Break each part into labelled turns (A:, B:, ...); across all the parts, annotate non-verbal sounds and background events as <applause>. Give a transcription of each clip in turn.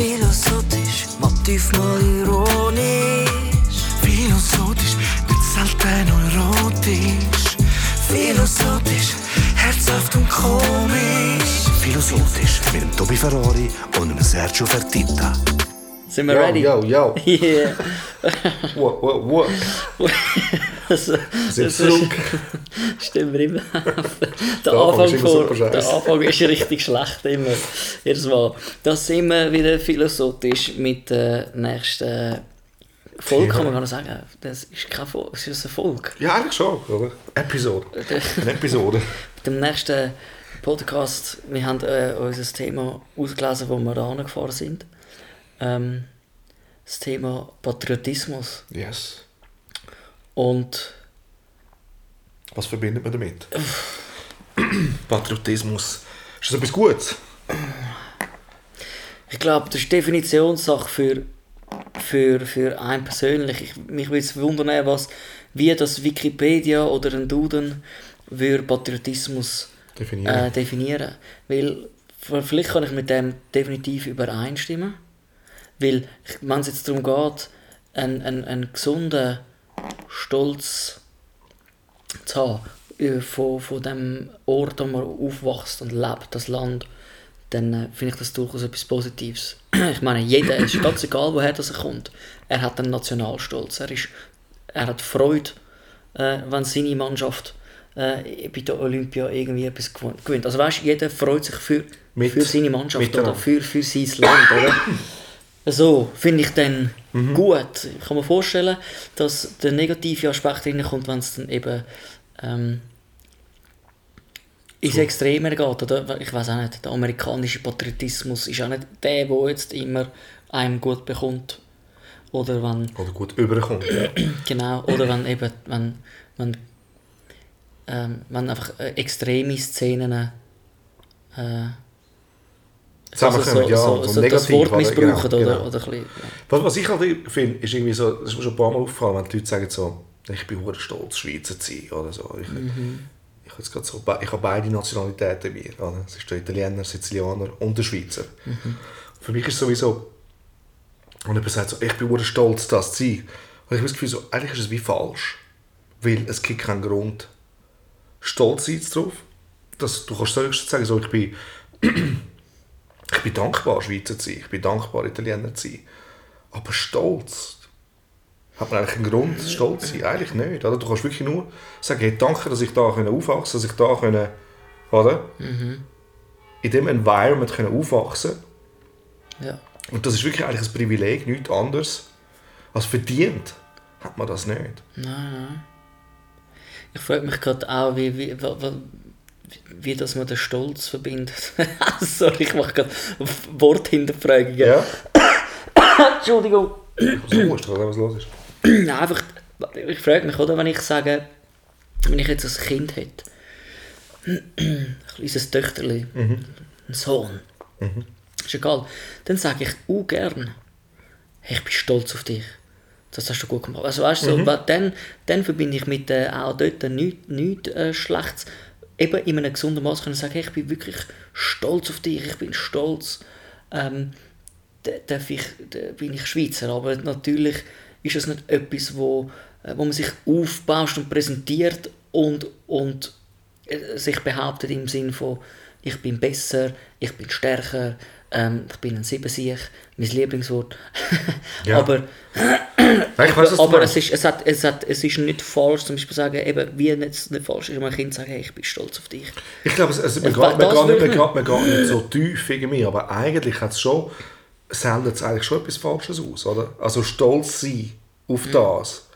A: Philosophisch, Motiv mal ironisch. Philosophisch, nicht selten erotisch. Philosophisch, herzhaft und komisch.
B: Philosophisch mit dem Tobi Ferrari und dem Sergio Fertitta.
C: Sind wir
D: Yo,
C: ready?
D: yo, yo. <laughs>
C: Yeah.
D: Wow, wow.
C: Also,
D: Sind zurück.
C: Stimmt mir immer. <laughs> der,
D: Der Anfang ist
C: vor, der Anfang ist richtig schlecht immer. Jedes Mal. Das sind wir wieder philosophisch mit der nächsten Folge, kann man gar nicht sagen. Das ist keine Folge, es ist eine Folge.
D: Ja, eigentlich schon, oder? Episode. Eine Episode.
C: Mit dem nächsten Podcast, wir haben äh, unser Thema ausgelesen, wo wir da angefahren sind. Ähm, das Thema Patriotismus.
D: Yes.
C: Und
D: Was verbindet man damit? Patriotismus. Ist das etwas Gutes?
C: Ich glaube, das ist Definitionssache für, für, für einen persönlich. Ich, mich würde es wundern, was, wie das Wikipedia oder ein Duden würde Patriotismus
D: Definieren.
C: äh, definieren. Weil vielleicht kann ich mit dem definitiv übereinstimmen. Weil, wenn es jetzt darum geht, einen, einen, einen gesunden Stolz zu haben äh, von, von dem Ort, wo man aufwächst und lebt, das Land, dann äh, finde ich das durchaus etwas Positives. <clears throat> ich meine, jeder, es ist ganz egal, woher das er kommt, er hat einen Nationalstolz. Er, ist, er hat Freude, äh, wenn seine Mannschaft äh, bei der Olympia irgendwie etwas gew- gewinnt. Also weißt, jeder freut sich für,
D: Mit-
C: für seine Mannschaft oder für, für sein Land, oder? <clears throat> So, finde ich dann
D: Mhm.
C: gut. Ich kann mir vorstellen, dass der negative Aspekt reinkommt, wenn es dann eben ähm, ins Extreme geht. Oder? Ich weiß auch nicht, der amerikanische Patriotismus ist auch nicht der, der jetzt immer einem gut bekommt. Oder wenn,
D: Oder gut überkommt. Ja. <clears throat>
C: genau, oder wenn eben, wenn, wenn, ähm, wenn einfach äh, extreme Szenen äh,
D: Zusammenkommen, ja, so,
C: so,
D: negativ.
C: das Wort missbrauchen
D: Genau,
C: oder,
D: genau.
C: oder ein bisschen, ja.
D: Was, was ich halt finde, ist irgendwie so, das ist mir schon ein paar Mal aufgefallen, wenn die Leute sagen so, ich bin hure stolz, Schweizer zu sein, oder so. Ich, ich, habe jetzt so, ich habe beide Nationalitäten bei mir, oder? Es ist der Italiener, Sizilianer und der Schweizer. Für mich ist es sowieso, wenn jemand sagt so, ich bin hure stolz, das zu sein, und ich habe das Gefühl so, eigentlich ist es wie falsch, weil es gibt keinen Grund, stolz sein drauf. Das, du kannst höchstens sagen, so, ich bin ich bin dankbar, Schweizer zu sein. Ich bin dankbar, Italiener zu sein. Aber stolz. Hat man eigentlich einen Grund, stolz zu sein? Eigentlich nicht. Oder? Du kannst wirklich nur sagen, hey, danke, dass ich da aufwachsen dass ich da können, oder? in diesem Environment können aufwachsen
C: Ja.
D: Und das ist wirklich eigentlich ein Privileg, nichts anderes. als verdient hat man das nicht.
C: Ich frage mich gerade auch, wie, wie, wie, dass man den Stolz verbindet. <laughs> Sorry, ich mache gerade Worthinterfragungen.
D: Ja?
C: Entschuldigung.
D: So ist das, was los ist.
C: Nein, einfach, ich frage mich, oder, wenn ich sage, wenn ich jetzt ein Kind hätte, ein kleines Töchterli, ein Sohn, ist egal, dann sage ich auch gern, hey, ich bin stolz auf dich. Das hast du gut gemacht. Also weißt du, so, weil dann, dann verbinde ich mit äh, auch dort nichts nicht, äh, Schlechtes. Eben in einem gesunden Maß können sagen, hey, ich bin wirklich stolz auf dich, ich bin stolz. Ähm, da- darf ich, bin ich Schweizer, aber natürlich ist es nicht etwas, wo, äh, wo man sich aufbaut und präsentiert und, und äh, sich behauptet im Sinn von ich bin besser, ich bin stärker, ähm, ich bin ein Siebensieg, mein Lieblingswort. <laughs>
D: Ja.
C: aber
D: ich du
C: aber
D: meinst.
C: es ist, es, hat, es, hat, es ist nicht falsch, zum Beispiel sagen, eben, wie es nicht falsch ist, wenn ein Kind sagt, hey, ich bin stolz auf dich.
D: Ich glaube, es, es, man, geht, man, geht nicht, man, geht, nicht so tief irgendwie, aber eigentlich hat es schon, sendet es eigentlich schon etwas Falsches aus, oder? Also stolz sein auf das.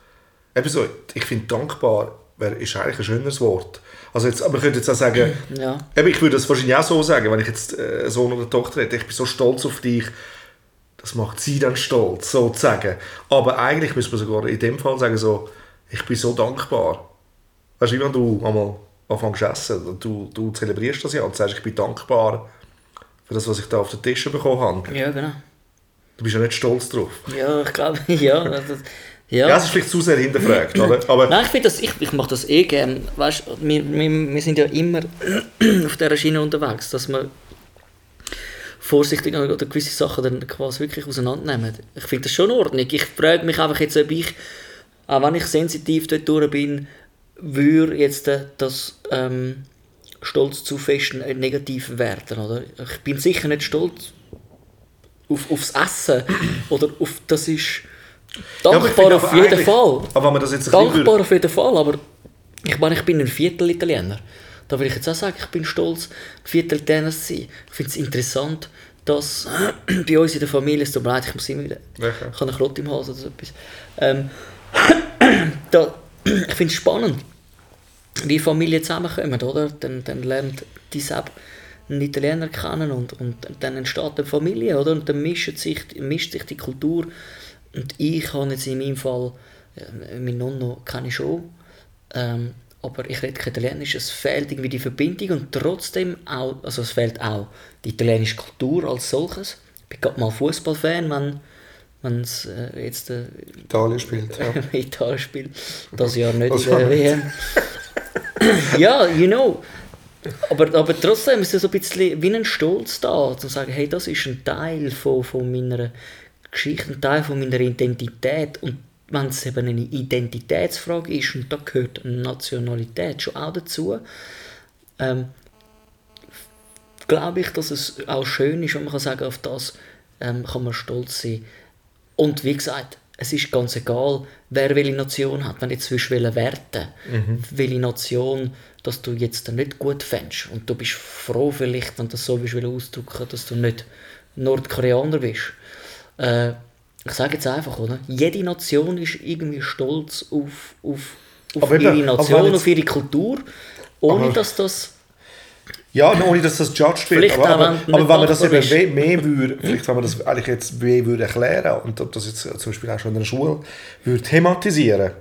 D: Eben so, ich finde dankbar wär, ist eigentlich ein schöneres Wort. Also jetzt, aber man könnte jetzt auch sagen, <clears throat>
C: Ja.
D: eben, ich würde das wahrscheinlich auch so sagen, wenn ich jetzt äh, einen Sohn oder Tochter hätte, ich bin so stolz auf dich, das macht sie dann stolz, sozusagen. Aber eigentlich müsste man sogar in dem Fall sagen, so, ich bin so dankbar. Weißt du, wie wenn du einmal anfängst zu essen, du, du zelebrierst das ja und sagst, ich bin dankbar für das, was ich da auf den Tisch bekommen habe.
C: Ja, genau.
D: Du bist ja nicht stolz drauf.
C: Ja, ich glaube, <laughs> ja. Das, ja.
D: Ja, es ist vielleicht zu sehr hinterfragt, oder? <clears throat> Aber
C: Nein, ich finde das, ich, ich mache das eh gerne. Weißt, wir, wir, wir sind ja immer <clears throat> auf dieser Schiene unterwegs, dass wir vorsichtig oder gewisse Sachen dann quasi wirklich auseinandernehmen. Ich finde das schon in Ordnung. Ich frage mich einfach jetzt, ob ich, auch wenn ich sensitiv dort durch bin, würde jetzt äh, das ähm, Stolz zu fest äh, negativ werden. Oder? Ich bin sicher nicht stolz auf, aufs Essen oder auf das ist dankbar
D: finde
C: auf jeden Fall.
D: aber wenn man das jetzt
C: dankbar auf jeden Fall, aber ich meine, ich bin ein Viertel Italiener. Da will ich jetzt auch sagen, ich bin stolz, ein Viertel Italiener zu sein. Ich finde es interessant, dass <clears throat> bei uns in der Familie, es tut mir leid, ich muss immer wieder,
D: Welcher?
C: ich habe einen Klott im Hals oder so etwas. Ähm, <clears throat> da, <clears throat> ich finde es spannend, wie Familien zusammenkommen, oder? Dann, dann lernt die Sepp einen Italiener kennen und, und dann entsteht eine Familie, oder? Und dann mischt sich, mischt sich die Kultur. Und ich habe jetzt in meinem Fall, äh, mein Nonno kenne ich schon, ähm, aber ich rede kein Italienisch, es fehlt irgendwie die Verbindung und trotzdem auch, also es fehlt auch die italienische Kultur als solches. Ich bin gerade mal Fußballfan, wenn wenn es äh, jetzt äh,
D: Italien spielt. Ja. <laughs>
C: Italien spielt, das Jahr nicht in der WM. <laughs> ja, you know. Aber, aber trotzdem ist es so ein bisschen wie ein Stolz da, zu sagen, hey, das ist ein Teil von, von meiner Geschichte, ein Teil von meiner Identität. Und wenn es eben eine Identitätsfrage ist, und da gehört Nationalität schon auch dazu, ähm, glaube ich, dass es auch schön ist, wenn man kann sagen, auf das ähm, kann man stolz sein. Und wie gesagt, es ist ganz egal, wer welche Nation hat. Wenn du jetzt willst, welche Werte, welche Nation, dass du jetzt nicht gut fändest und du bist froh vielleicht, wenn du das so willst, ausdrücken, dass du nicht Nordkoreaner bist. Äh, ich sage jetzt einfach, oder? Jede Nation ist irgendwie stolz auf, auf, auf
D: Aber eben,
C: ihre
D: aber
C: Nation,
D: jetzt-
C: auf ihre Kultur, ohne
D: Aber-
C: dass das
D: Ja, ohne dass das judged wird. Aber, aber, aber wenn man das eben
C: bist.
D: we- mehr würde, vielleicht wenn man das eigentlich jetzt mehr würde erklären und das jetzt zum Beispiel auch schon in der Schule würde thematisieren,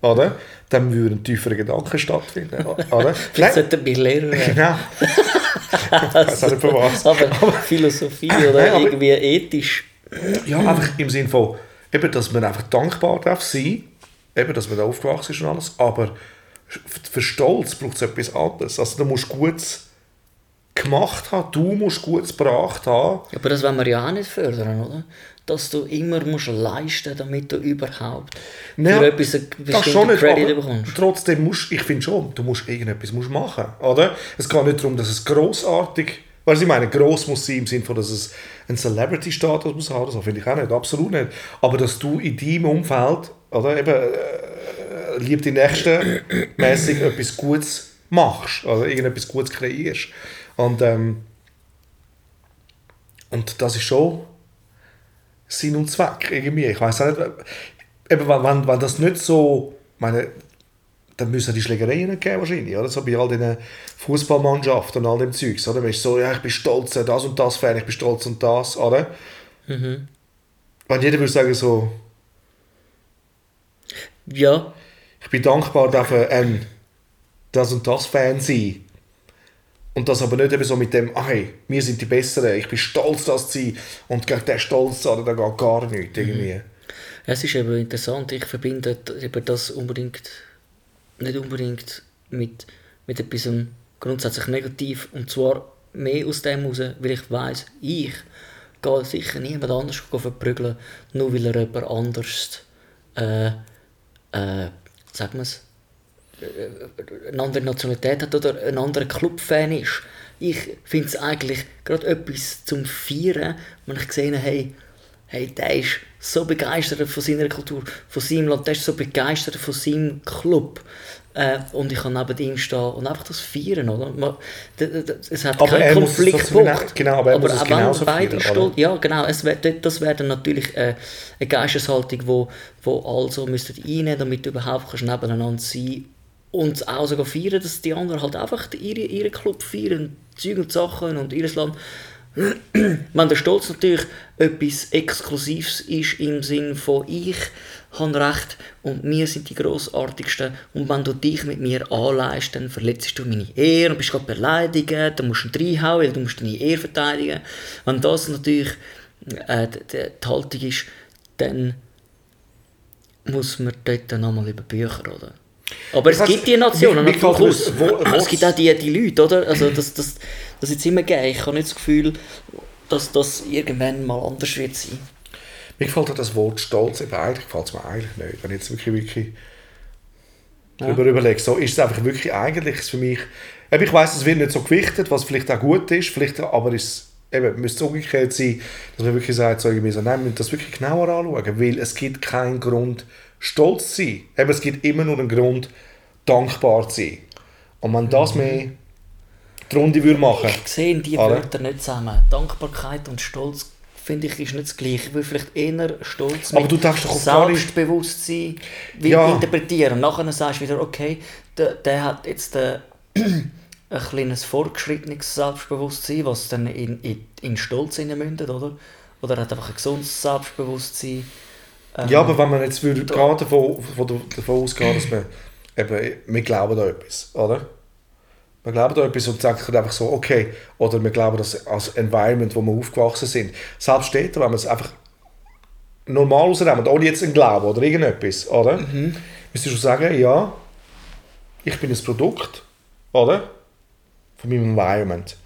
D: oder? Dann würde ein tieferer Gedanke stattfinden, oder? <laughs>
C: Vielleicht sollte er Lehrer werden.
D: genau. <laughs> nicht für was.
C: Aber Philosophie oder
D: aber-
C: irgendwie ethisch.
D: Ja, einfach im Sinne von, eben, dass man einfach dankbar darf sein, eben, dass man da aufgewachsen ist und alles, aber für Stolz braucht es etwas anderes. Also du musst Gutes gemacht haben, du musst Gutes gebracht haben.
C: Aber das wollen wir ja auch nicht fördern, oder? Dass du immer musst leisten damit du überhaupt
D: Ja,
C: für etwas einen bestimmten Credit bekommst.
D: trotzdem musst, ich finde schon, du musst irgendetwas musst machen, oder? Es geht nicht darum, dass es grossartig, was ich meine, gross muss sein im Sinne von, dass es einen Celebrity-Status muss haben, so finde ich auch nicht, absolut nicht. Aber dass du in deinem Umfeld, oder eben, äh, lieb die Nächsten, mäßig etwas Gutes machst, oder irgendetwas Gutes kreierst. Und, ähm, und das ist schon Sinn und Zweck irgendwie. Ich weiß nicht, eben, wenn, wenn, wenn das nicht so, meine, dann müssen die Schlägereien geben wahrscheinlich, oder? So bei all diesen Fußballmannschaften und all dem Zeugs, oder? Man ist so, ja, ich bin stolz, äh, das und das Fan, ich bin stolz und das, oder? Wenn jeder würde sagen so,
C: Ja,
D: ich bin dankbar, darf ein das und das Fan sein. Und das aber nicht eben so mit dem, ah, hey, wir sind die Besseren, ich bin stolz, das zu sein. Und gegen den Stolz, oder, da geht gar nichts irgendwie.
C: es ist eben interessant. Ich verbinde eben das unbedingt, nicht unbedingt mit, mit etwas grundsätzlich negativ. Und zwar mehr aus dem heraus, weil ich weiss, ich gehe sicher niemand anders verprügeln, nur weil er jemand anders, äh, äh, sagen wir es, eine andere Nationalität hat oder ein anderer Clubfan ist. Ich finde es eigentlich gerade etwas zum Feiern, wenn ich gesehen habe, hey, hey, der ist so begeistert von seiner Kultur, von seinem Land, der ist so begeistert von seinem Club. Äh, und ich kann neben ihm stehen und einfach das feiern, oder? Man, es hat
D: Aber er
C: keinen Konfliktpunkt.
D: trotzdem genau- aber er muss es genauso
C: beide
D: feiern,
C: stolz, ja, genau. Es wär, das wäre dann natürlich äh, eine Geisteshaltung, wo, wo also müsstet einnehmen, damit du überhaupt kannst nebeneinander sein und auch sogar feiern, dass die anderen halt einfach ihre, ihren Club feiern, Zeug und Sachen und ihr Land. Wenn der Stolz natürlich etwas Exklusives ist im Sinn von ich habe Recht und wir sind die Grossartigsten und wenn du dich mit mir anleihst, dann verletzt du meine Ehre und bist gerade beleidigt, dann musst du reinhauen, weil du musst deine Ehre verteidigen. Wenn das natürlich äh, die, Haltung ist, dann muss man dort nochmal über Bücher, oder? Aber es
D: weiss,
C: gibt die Nationen,
D: gefällt
C: durchaus.
D: das, wo-
C: Es gibt auch die, die Leute, oder? Also das, das, das jetzt immer gegeben. Ich habe nicht das Gefühl, dass das irgendwann mal anders wird sein.
D: Mir gefällt auch das Wort Stolz eben eigentlich, gefällt es mir eigentlich nicht. Wenn ich jetzt wirklich, wirklich darüber überlege, so ist es einfach wirklich eigentlich für mich, eben, ich weiß es wird nicht so gewichtet, was vielleicht auch gut ist, vielleicht aber ist es eben, müsste es umgekehrt sein, dass man wirklich sagt, so irgendwie so, nein, wir müssen das wirklich genauer anschauen, weil es gibt keinen Grund, stolz zu sein. Eben, es gibt immer nur einen Grund, dankbar zu sein. Und wenn das mehr die Runde würde machen
C: Ich sehe die
D: Alle.
C: Wörter nicht zusammen. Dankbarkeit und Stolz finde ich ist nicht das gleiche. Ich will vielleicht eher Stolz
D: Aber du denkst doch
C: Selbstbewusstsein
D: Ja.
C: interpretieren. Und nachher sagst du wieder, okay, der, der hat jetzt äh, ein kleines vorgeschrittenes Selbstbewusstsein, was dann in, in, in Stolz mündet, oder? Oder er hat einfach ein gesundes Selbstbewusstsein. Ähm,
D: Ja, aber wenn man jetzt würde gerade davon, von- davon ausgehen, dass man eben, wir glauben da etwas, oder? Wir glauben da etwas und sagen einfach so, okay, oder wir glauben das als Environment, wo wir aufgewachsen sind. Selbst dort, wenn man es einfach normal rausnehmen, ohne jetzt einen Glauben oder irgendetwas, oder?
C: Mhm.
D: Müsstest du schon sagen, ja, ich bin ein Produkt, oder? Von meinem Environment.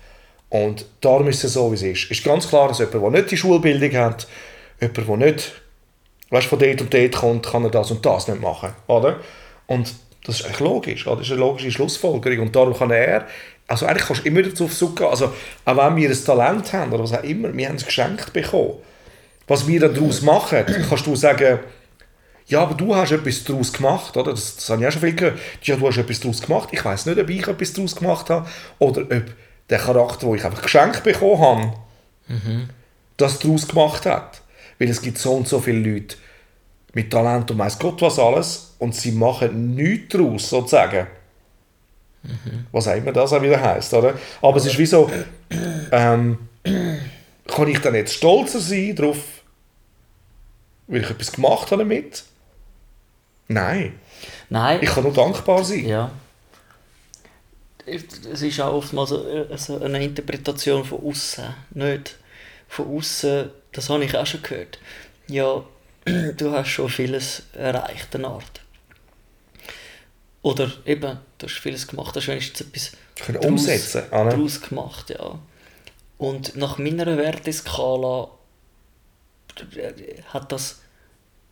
D: Und darum ist es so, wie es ist. Ist ganz klar, dass jemand, der nicht die Schulbildung hat, jemand, der nicht weißt, von dort und dort kommt, kann er das und das nicht machen. Oder? Und das ist eigentlich logisch. Oder? Das ist eine logische Schlussfolgerung. Und darum kann er, also eigentlich kannst du immer dazu suchen, also auch wenn wir ein Talent haben oder was auch immer, wir haben es geschenkt bekommen. Was wir daraus machen, kannst du sagen, ja, aber du hast etwas daraus gemacht, oder? Das, das habe ich auch schon viel gehört. Ja, du hast etwas daraus gemacht. Ich weiß nicht, ob ich etwas daraus gemacht habe oder ob der Charakter, den ich einfach geschenkt bekommen habe, das daraus gemacht hat. Weil es gibt so und so viele Leute mit Talent und weiss Gott was alles und sie machen nichts daraus, sozusagen. Was auch immer das auch wieder heisst, oder? Aber es ist wie so, ähm, kann ich dann jetzt stolzer sein darauf, weil ich etwas gemacht habe damit? Nein.
C: Nein.
D: Ich kann nur dankbar sein.
C: Ja. Es ist auch oftmals so eine Interpretation von außen, nicht von außen. Das habe ich auch schon gehört. Ja, <clears throat> du hast schon vieles erreicht, eine Art. Oder eben, du hast vieles gemacht, hast wenigstens etwas
D: Können
C: daraus-
D: umsetzen,
C: daraus gemacht, ja. Und nach meiner Werteskala hat das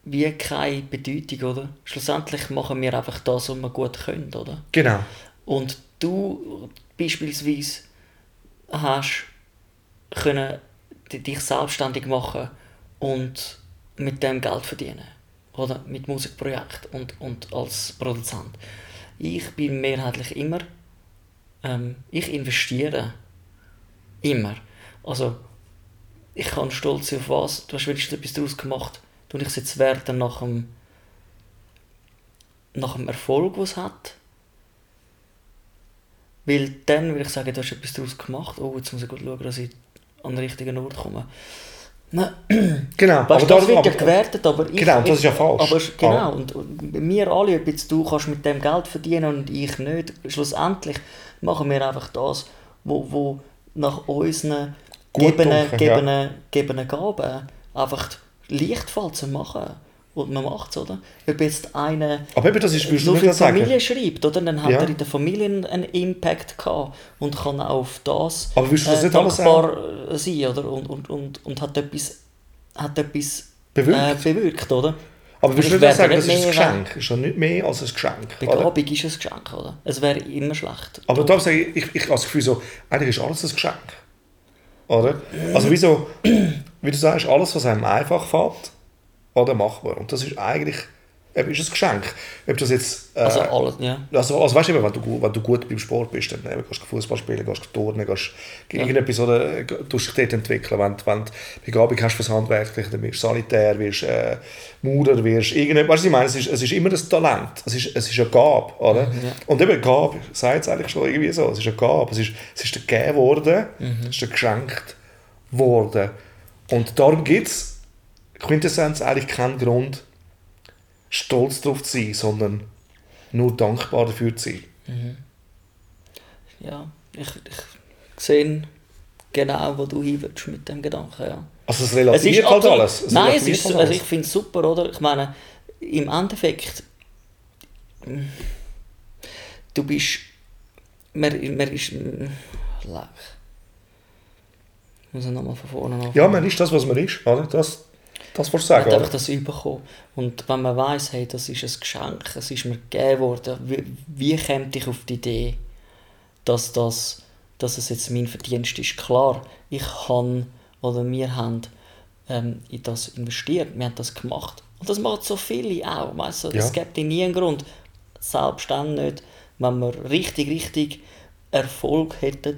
C: wie keine Bedeutung, oder? Schlussendlich machen wir einfach das, was wir gut können, oder?
D: Genau.
C: Und du beispielsweise hast können dich selbstständig machen und mit dem Geld verdienen. Oder mit Musikprojekt und, und als Produzent. Ich bin mehrheitlich immer, ähm, ich investiere immer. Also, ich kann stolz sein auf was, du hast wenigstens etwas daraus gemacht. Du ich es jetzt werten nach dem, nach dem Erfolg, den es hat. Weil dann würde ich sagen, du hast etwas daraus gemacht. Oh, jetzt muss ich gut schauen, dass ich an den richtigen Ort komme. Nein, <clears throat>
D: Genau.
C: weißt, das wird ja
D: aber-
C: gewertet, aber ich...
D: Genau, das
C: ich,
D: ist ja falsch.
C: Aber genau,
D: Ah.
C: und, und wir alle, ob jetzt du kannst mit dem Geld verdienen und ich nicht, schlussendlich machen wir einfach das, wo, wo nach unseren
D: Gut
C: gegebenen,
D: dunkel, ja.
C: gegebenen, Gaben einfach leicht zu machen. Und man macht es, oder? Ob jetzt einer
D: Aber eben, das ist, würdest nicht
C: viel
D: sagen.
C: Familie schreibt, oder? Dann hat
D: Ja.
C: er in der Familie einen Impact gehabt und kann auch auf das,
D: Aber willst du das
C: äh,
D: nicht
C: dankbar äh, sein, oder? Und, und, und, und hat etwas, hat etwas
D: Bewirkt.
C: Äh, bewirkt, oder?
D: Aber willst du
C: Ich
D: nicht sagen, das ist ein Geschenk? Ist ja nicht mehr als ein Geschenk. Oder?
C: Begabung ist ein Geschenk, oder? Es wäre immer schlecht.
D: Aber da sage ich, ich, ich habe das Gefühl so, eigentlich ist alles ein Geschenk. Oder? Also wieso, wie du sagst, alles, was einem einfach fällt, oder machbar. Und das ist eigentlich eben, ist ein Geschenk. Ob das jetzt... Äh,
C: Also alles, ja.
D: Also, also weißt du, wenn du, wenn du gut beim Sport bist, dann eben, gehst du Fußball spielen, gehst du turnen, gehst ja. irgendetwas oder äh, tust dich dort entwickeln. Wenn, wenn du Begabung hast fürs Handwerkliche, dann wirst du Sanitär, wirst äh, Maurer, wirst irgendetwas. Weißt du, ich meine, es ist, es ist immer ein Talent. Es ist, es ist eine Gabe, oder?
C: Ja.
D: Und eben Gabe, sagt es eigentlich schon irgendwie so, es ist eine Gabe. Es ist, es ist gegeben worden, es ist geschenkt worden. Und darum gibt es Quintessenz eigentlich keinen Grund, stolz darauf zu sein, sondern nur dankbar dafür zu sein.
C: ja. Ich, ich sehe genau, wo du hin willst mit dem Gedanken, ja.
D: Also es relativiert halt
C: absolut-
D: alles. Es
C: Nein, es ist,
D: halt
C: also ich finde es super, oder? Ich meine, im Endeffekt, du bist, man, man ist, mm, leck. muss ich nochmal von vorne anfangen.
D: Ja, man ist das, was man ist. Oder? Das, das willst du
C: Man
D: sagen.
C: hat
D: Oder?
C: einfach das bekommen. Und wenn man weiss, hey, das ist ein Geschenk, es ist mir gegeben worden, wie, wie käme ich auf die Idee, dass, das, dass es jetzt mein Verdienst ist? Klar, ich habe oder wir haben ähm, in das investiert, wir haben das gemacht. Und das machen so viele auch. Weißt du? Es
D: Ja.
C: gibt nie einen Grund, selbst dann nicht, wenn wir richtig, richtig Erfolg hätten,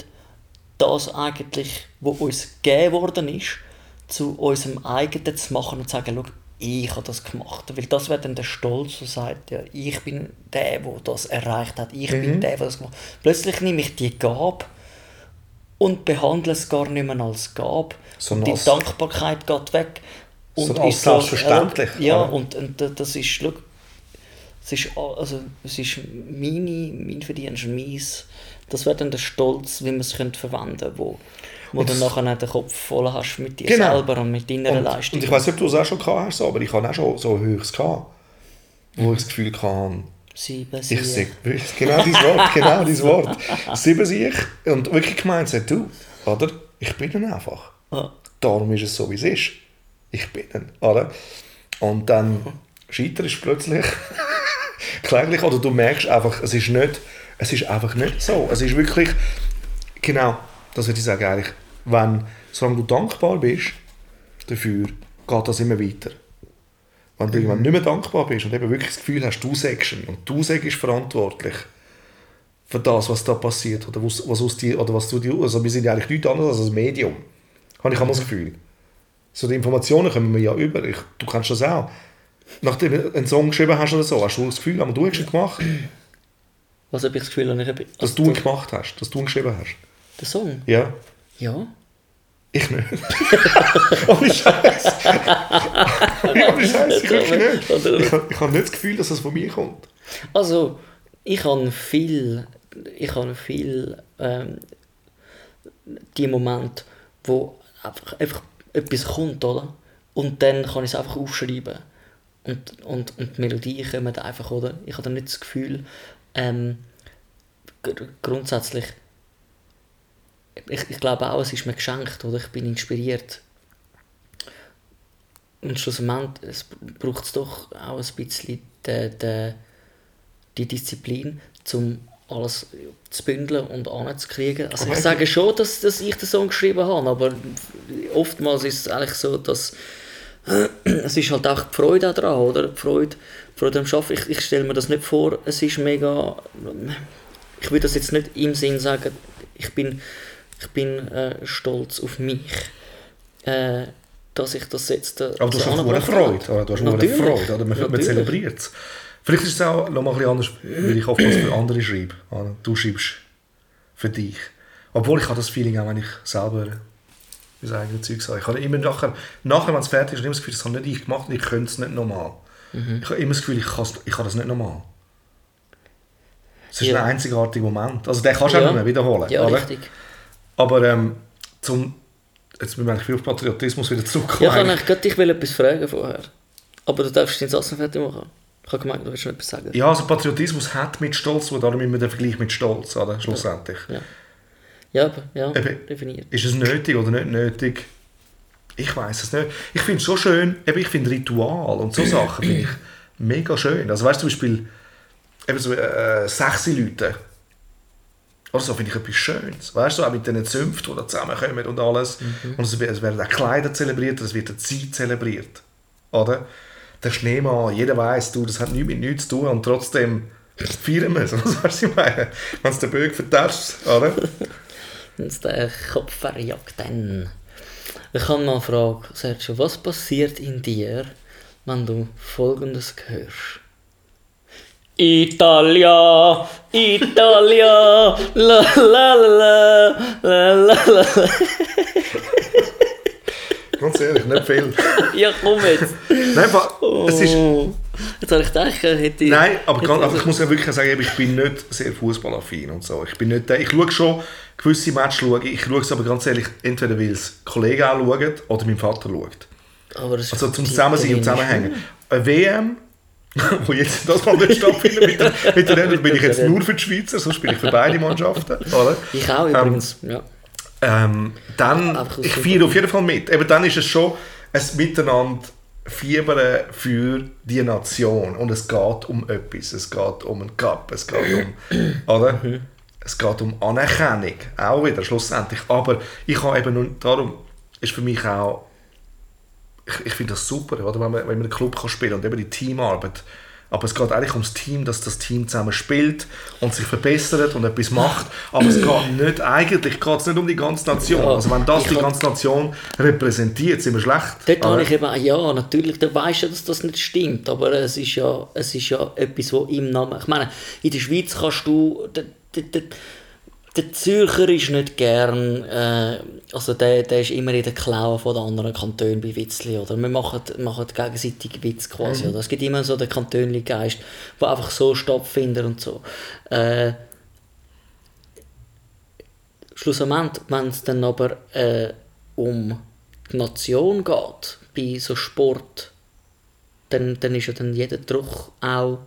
C: das eigentlich, was uns gegeben worden ist, zu unserem eigenen zu machen und zu sagen, schau, ich habe das gemacht. Weil das wäre dann der Stolz, der sagt, ja, ich bin der, der das erreicht hat, ich
D: Mhm.
C: bin der, der das gemacht hat. Plötzlich nehme ich die Gabe und behandle es gar nicht mehr als Gabe.
D: Sondern
C: und die
D: als-
C: Dankbarkeit geht weg.
D: Sondern als
C: ist
D: selbstverständlich,
C: Ja, und, und da- das ist, schau, es ist, also, es ist meine, mein Verdienst, meins. Das wäre dann der Stolz, wie man es könnte verwenden könnte, wo, wo du nachher den Kopf voll hast mit dir
D: Genau.
C: selber und mit deiner
D: Und,
C: Leistung.
D: und ich weiß nicht, ob du es auch schon gehabt hast, aber ich habe auch schon so Höchst gehabt, wo ich das Gefühl hatte,
C: Sieben,
D: ich
C: sieben.
D: sehe genau dieses Wort, <laughs> genau dieses Wort. Sieben sich und wirklich gemeint, sagt, du, oder? Ich bin dann einfach.
C: Ja.
D: Darum ist es so, wie es ist. Ich bin dann, oder? Und dann <laughs> scheiterst du plötzlich <laughs> kläglich, oder du merkst einfach, es ist nicht, es ist einfach nicht so. Es ist wirklich, genau, das würde ich sagen eigentlich, wenn, solange du dankbar bist dafür, geht das immer weiter. Wenn du irgendwann nicht mehr dankbar bist und eben wirklich das Gefühl hast, du sagst und du sagst verantwortlich für das, was da passiert oder was, was aus dir, oder was du dir, also wir sind ja eigentlich nichts anderes als ein Medium, habe ich immer das Gefühl. So die Informationen kommen wir ja über, ich, du kannst das auch. Nachdem du einen Song geschrieben hast oder so, hast du das Gefühl, aber du hast ihn gemacht,
C: Was habe ich das Gefühl, habe ich
D: dass
C: also
D: du ihn gemacht hast, dass du ihn geschrieben hast.
C: Den Song?
D: Ja,
C: Ja.
D: ich nicht. <laughs> Ohne Scheiß. <laughs> Ohne Scheiß, ich wirklich nicht. Ich, habe- ich habe nicht das Gefühl, dass das von mir kommt.
C: Also, ich habe viel, ich habe viel ähm, die Momente, wo einfach, einfach etwas kommt, oder? Und dann kann ich es einfach aufschreiben. Und, und, und die Melodien kommen einfach, oder? Ich habe dann nicht das Gefühl, ähm, gr- grundsätzlich, ich, ich glaube auch, es ist mir geschenkt, oder? Ich bin inspiriert. Und schlussendlich braucht es doch auch ein bisschen de, de, die Disziplin, um alles zu bündeln und anzukriegen. Also ich sage schon, dass, dass ich den Song geschrieben habe, aber oftmals ist es eigentlich so, dass es ist halt auch die Freude dran, oder? Die Freude, die Freude am Arbeiten. Ich, ich stelle mir das nicht vor, es ist mega... Ich würde das jetzt nicht im Sinn sagen, ich bin, ich bin äh, stolz auf mich, äh, dass ich das jetzt... Äh,
D: Aber du hast auch eine Freude, oder? Du hast auch eine
C: Natürlich.
D: Freude, oder? Man, man
C: Natürlich.
D: zelebriert es. Vielleicht ist es auch noch mal ein bisschen anders, weil ich oftmals für andere schreibe. Du schreibst für dich. Obwohl ich habe das Feeling auch, wenn ich selber mein eigenes Zeug sage. Ich habe immer nachher, nachher wenn es fertig ist, habe ich immer das Gefühl, das habe nicht ich gemacht und ich könnte es nicht nochmal.
C: Mhm.
D: Ich habe immer das Gefühl, ich kann, ich kann das nicht nochmal. Es ist
C: Ja.
D: ein einzigartiger Moment. Also den kannst du auch
C: Ja.
D: nicht mehr wiederholen.
C: Ja,
D: oder?
C: richtig.
D: Aber ähm, zum, jetzt wir eigentlich viel auf Patriotismus wieder zurückkommen.
C: Ja, ich kann dich will etwas fragen vorher. Aber du darfst deinen Satz noch fertig machen. Ich habe gemeint, du willst noch etwas sagen.
D: Ja, also Patriotismus hat mit Stolz zu tun, darum immer der Vergleich mit Stolz, oder? Schlussendlich.
C: Ja, ja, ja
D: Eben.
C: definiert.
D: Ist es nötig oder nicht nötig? Ich weiß es nicht. Ich finde es schon schön, eben ich finde Ritual und so Sachen finde ich mega schön. Also weißt du, zum Beispiel eben so äh, sechs Leute. Oder so finde ich etwas Schönes. Weißt du, auch mit diesen Zünften, die da zusammenkommen und alles. Und es, es werden auch Kleider zelebriert, es wird eine Zeit zelebriert. Oder? Der Schneemann, jeder weiß, du, das hat nichts mit nichts zu tun und trotzdem feiern wir es. Was <laughs> weißt du, was ich meine? Wenn es den Bögen vertäuscht, oder?
C: Wenn es den Kopf verjagt, dann. Ich habe mal eine Frage, Sergio. Was passiert in dir, wenn du Folgendes hörst? Italia, Italia, <laughs> la la la la la la.
D: Ganz ehrlich, nicht viel.
C: Ja, komm jetzt.
D: Nein, einfach, es ist,
C: Oh. Jetzt habe ich gedacht, hätte ich...
D: nein aber ganz,
C: ich-
D: also ich muss ja wirklich sagen, ich bin nicht sehr fußballaffin und so. Ich bin nicht der, ich schaue schon gewisse Matches, schaue ich, schaue es aber ganz ehrlich, entweder weil es Kollegen auch schauen oder mein Vater schaut.
C: Aber es
D: Also zum Zusammensein und. Zusammenhängen. Eine WM, <laughs> wo jetzt das mal nicht stattfindet, mit der, mit der Ländern bin ich jetzt <laughs> nur für die Schweizer, sonst bin ich für beide Mannschaften. Oder?
C: Ich auch
D: Ähm,
C: übrigens, ja.
D: Ähm, dann, ich feiere auf jeden Fall mit. Eben dann ist es schon ein Miteinander fiebern für die Nation. Und es geht um etwas. Es geht um einen Cup. Es geht um, <clears throat> oder?
C: Mhm.
D: Es geht um Anerkennung. Auch wieder, schlussendlich. Aber ich habe eben nur, darum ist für mich auch, ich, ich finde das super, oder? Wenn, man, wenn man einen Club kann spielen und eben die Teamarbeit. Aber es geht eigentlich ums Team, dass das Team zusammen spielt und sich verbessert und etwas macht. Aber es geht nicht, eigentlich geht es nicht um die ganze Nation.
C: Ja,
D: also wenn das die ganze Nation repräsentiert, sind wir schlecht.
C: Dort
D: Aber-
C: habe ich eben, ja, natürlich, da weisst du, dass das nicht stimmt, aber es ist ja, es ist ja etwas, wo im Namen, ich meine, in der Schweiz kannst du, der, Zürcher ist nicht gern, äh, also der, der ist immer in der Klaue von den anderen Kantonen bei Witzli, oder? Wir machen, machen gegenseitig Witz quasi, oder? Es gibt immer so den Kantönli-Geist, der einfach so stattfindet und so. Äh, schlussendlich, wenn es dann aber äh, um die Nation geht, bei so Sport, dann, dann ist ja dann jeder Druck auch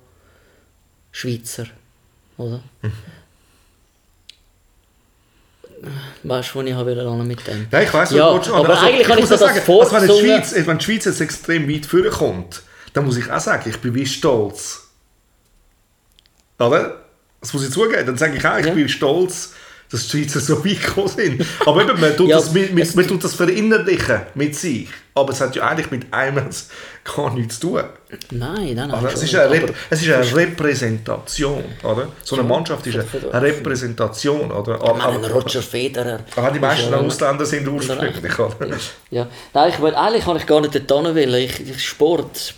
C: Schweizer, oder? Weißt du, wo ich habe wollte mit dem?
D: Nein, ich weiss,
C: ja,
D: du
C: aber eigentlich kann ich
D: muss
C: das
D: sagen, also wenn, die. Schweiz, wenn die Schweiz jetzt extrem weit vorkommt, dann muss ich auch sagen, ich bin wie stolz. Oder? Das muss ich zugeben. Dann sage ich auch, ich
C: Ja.
D: bin stolz, dass die Schweizer so <laughs> weit gekommen sind. Aber eben, man tut,
C: Ja,
D: das, mit, man tut das verinnerlichen mit sich. Aber es hat ja eigentlich mit einem gar nichts zu tun.
C: Nein, nein, nein.
D: Oder? Es ist,
C: nicht,
D: eine,
C: aber-
D: es ist eine Repräsentation. Oder? So eine Mannschaft ist eine, Repräsentation. Oder?
C: Ich meine,
D: Aber-
C: ein Roger Federer.
D: aber die meisten Ausländer sind ursprünglich. Oder?
C: Ja, nein, ich will, eigentlich kann ich gar nicht dorthin wollen. Ich, ich, Sport,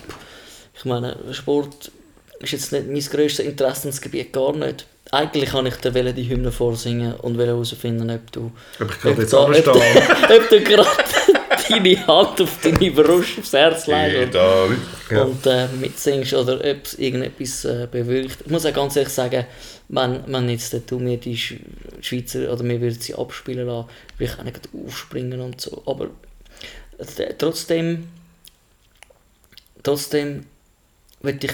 C: ich meine, Sport ist jetzt nicht mein grösstes Interessensgebiet, gar nicht. Eigentlich kann ich dir wollen die Hymne vorsingen und herausfinden, ob du,
D: Ob ich gerade jetzt anstehe.
C: ob, <laughs> ob du gerade <laughs> deine Hand auf deine Brust, aufs Herz legst und,
D: Ja.
C: und äh, mitsingst oder ob es irgendetwas äh, bewirkt. Ich muss auch ganz ehrlich sagen, wenn, wenn jetzt du mir die Sch Schweizer oder mir würde sie abspielen lassen, würde ich auch nicht aufspringen und so. Aber äh, trotzdem, trotzdem würde ich,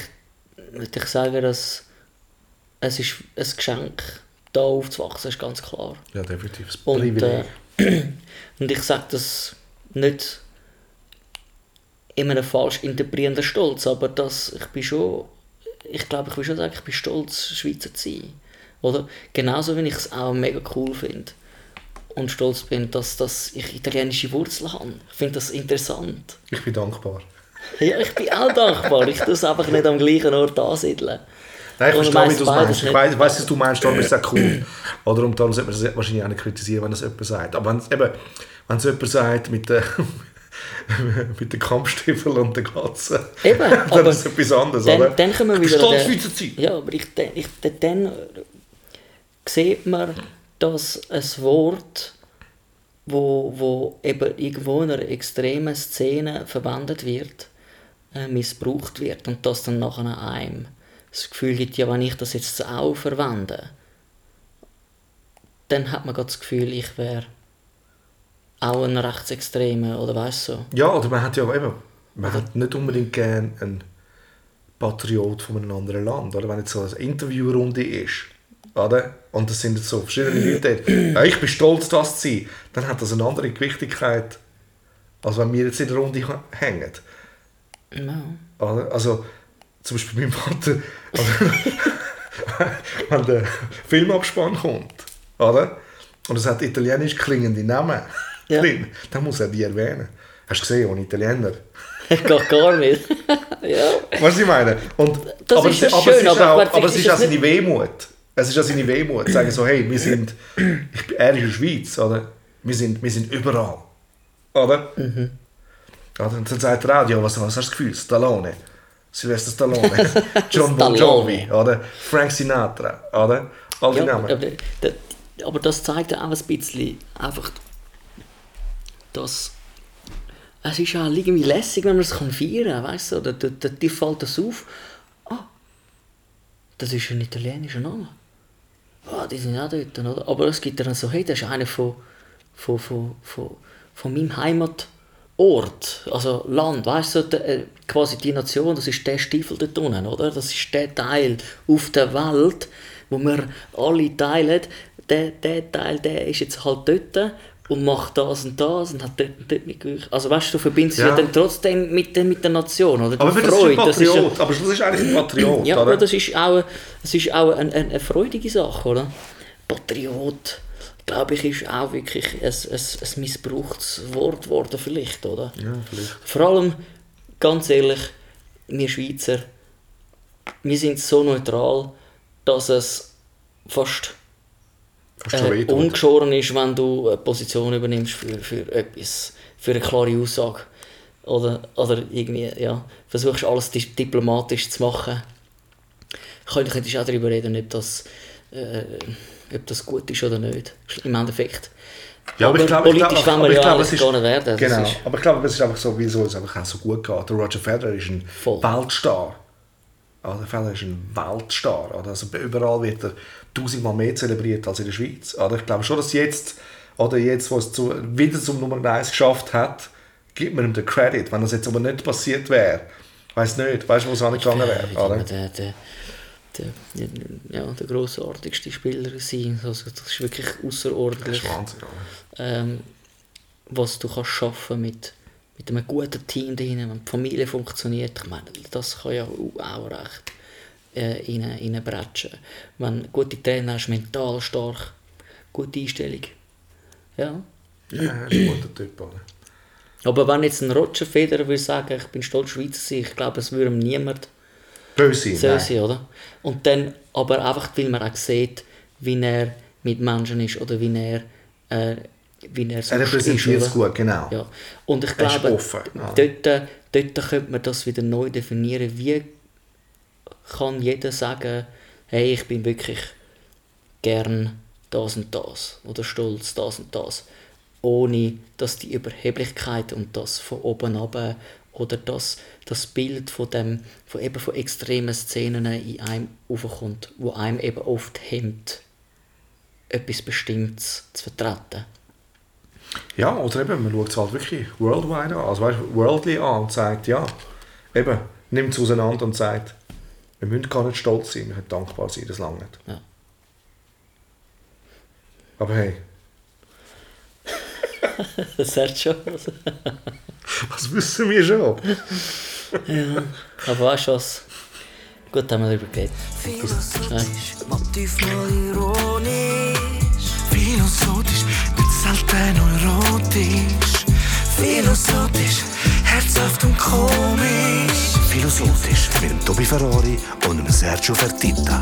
C: würd ich sagen, dass es ist ein Geschenk, da aufzuwachsen, ist ganz klar.
D: Ja, definitiv. Das
C: Und,
D: Privileg.
C: äh, <clears throat> und ich sage das nicht in einem falsch interpretierenden Stolz, aber das, ich bin schon, ich glaube, ich will schon sagen, ich bin stolz, Schweizer zu sein. Oder? Genauso wie ich es auch mega cool finde und stolz bin, dass, dass ich italienische Wurzeln habe. Ich finde das interessant.
D: ich bin dankbar. <laughs>
C: Ja, ich bin auch dankbar. Ich tue es einfach nicht am gleichen Ort ansiedeln.
D: Nein, ich verstehe, wie
C: weiss
D: du es meinst. Ich weiss, was du meinst, darum ist es auch cool. Oder und darum sollte man das wahrscheinlich auch nicht kritisieren, wenn das jemand sagt. Aber wenn es eben, wenn es jemand sagt mit den, <laughs> mit den Kampfstiefeln und den Glatzen,
C: Eben, <laughs>
D: dann
C: aber
D: ist es etwas anderes,
C: dann,
D: oder?
C: dann können wir
D: Ich
C: wieder...
D: bin stolz,
C: an den-
D: Schweizer zu sein.
C: Ja, aber ich, ich, dann sieht man, dass ein Wort, wo, wo eben irgendwo in einer extremen Szene verwendet wird, äh, missbraucht wird und das dann nachher einem das Gefühl gibt, ja, wenn ich das jetzt auch verwende, dann hat man gerade das Gefühl, ich wäre auch ein Rechtsextremer oder weißt du so.
D: Ja, oder man hat ja eben, man hat nicht unbedingt gern einen Patriot von einem anderen Land, oder? Wenn jetzt so eine Interviewrunde ist, oder? Und es sind jetzt so verschiedene Leute, ja, ich bin stolz, das zu sein, dann hat das eine andere Gewichtigkeit, als wenn wir jetzt in der Runde hängen. Oder? Also, zum Beispiel mein Vater, <laughs> wenn der Filmabspann kommt, oder? und es hat italienisch klingende Namen
C: Ja.
D: drin, dann muss er die erwähnen. Hast du gesehen, ohne Italiener? <laughs>
C: Geht gar nicht. <laughs> ja.
D: Was ich meine? Und,
C: Das
D: aber
C: ist
D: es, aber es
C: schön,
D: ist
C: aber
D: auch, aber es
C: ist
D: auch
C: es
D: seine Wehmut. Es ist auch seine Wehmut. Sagen so, hey, wir sind, ich, bin- er ist in der Schweiz, oder? Wir sind, wir sind überall. Oder?
C: Mhm.
D: Oder? Und dann sagt er auch, ja, was, was hast du das Gefühl? Stallone. Sylvester Stallone. <laughs> John Bon. Jovi. Oder? Frank Sinatra. Oder? All die
C: Ja,
D: Namen.
C: aber, aber, das zeigt ja auch ein bisschen einfach, dass es ist auch irgendwie lässig, wenn man es kann feiern kann, weißt du, da, da, da, dir fällt das auf, ah, das ist ein italienischer Name. Ah, die sind auch dort, oder? Aber es gibt dann so, hey, das ist einer von, von, von, von, von meinem Heimatort, also Land, weißt du, der, äh, quasi die Nation, das ist der Stiefel dort unten, oder? Das ist der Teil auf der Welt, wo wir alle teilen. der, der Teil, der ist jetzt halt dort und macht das und das und hat dort und dort mitgewirkt. Also weißt du, du verbindest
D: Ja.
C: ja dann trotzdem mit, der- mit der Nation, oder?
D: Aber
C: Die
D: das ist ein
C: Freude, das ist
D: Patriot. aber das ist eigentlich ein Patriot,
C: ja,
D: oder?
C: aber das ist auch, das ist auch eine, eine, eine freudige Sache, oder? Patriot, glaube ich, ist auch wirklich ein, ein, ein missbrauchtes Wort geworden, vielleicht, oder?
D: ja, vielleicht.
C: Vor allem, ganz ehrlich, wir Schweizer, wir sind so neutral, dass es fast äh, ungeschoren ist, wenn du eine Position übernimmst für, für etwas, für eine klare Aussage. Oder, oder irgendwie, ja, versuchst alles di- diplomatisch zu machen. Könnt- Könntest auch darüber reden, ob das, äh, ob das gut ist oder nicht. Im Endeffekt.
D: Ja, aber, ich glaube, ich
C: politisch
D: glaube, aber
C: wir
D: ich glaube, es ist,
C: gar werden. Das
D: Genau,
C: ist-
D: aber ich glaube, es ist einfach so, wieso es einfach auch so gut geht. Der Roger Federer ist ein
C: Voll.
D: Weltstar. Der Federer ist ein Weltstar. Also überall wird er tausendmal mehr zelebriert als in der Schweiz. Oder? Ich glaube schon, dass jetzt, oder jetzt, wo es zu, wieder zum Nummer 1 geschafft hat, gibt man ihm den Credit. Wenn das jetzt aber nicht passiert wäre, weiß nicht, weißt du, wo es angegangen wäre. Oder?
C: der, der, der, ja, der grossartigste Spieler sein. Also, das ist wirklich
D: Das
C: außerordentlich.
D: ist Wahnsinn. Oder?
C: ähm, was du kannst schaffen mit, mit einem guten Team drin, wenn die Familie funktioniert. Ich meine, das kann ja auch recht äh, rein, reinbretschen. Wenn du gute Trainer hast, mental stark, gute Einstellung. Ja.
D: Ja, er ist ein guter Typ. Oder?
C: Aber wenn jetzt ein Roger Federer würde sagen, ich bin stolz Schweizer ich glaube, es würde ihm niemand
D: Böse
C: soll
D: nein.
C: oder? Und dann aber einfach, weil man auch sieht, wie er mit Menschen ist oder wie er, äh, wie er
D: Er
C: sonst
D: repräsentiert es gut, genau.
C: Ja. Und ich
D: Er
C: glaube,
D: offen, ja.
C: dort, dort könnte man das wieder neu definieren. Wie kann jeder sagen, hey, ich bin wirklich gern das und das oder stolz das und das, ohne dass die Überheblichkeit und das von oben ab oder das, das Bild von, dem, von, eben von extremen Szenen in einem aufkommt, wo einem eben oft hemmt, etwas Bestimmtes zu vertreten.
D: Ja, oder eben, man schaut es halt wirklich worldwide an, also weißt, worldly an und sagt, ja, eben, nimmt es auseinander und sagt, wir müssen gar nicht stolz sein, wir können dankbar sein, das lange nicht.
C: Ja.
D: Aber hey,
C: Das hat schon.
D: was wissen wir schon?
C: Ja. Aber du was? Gut, haben wir darüber geredet.
A: Philosophisch, manchmal ironisch. Philosophisch, nicht selten erotisch. Philosophisch, herzhaft und komisch.
B: Philosophisch mit dem Tobi Ferrari und dem Sergio Fertitta.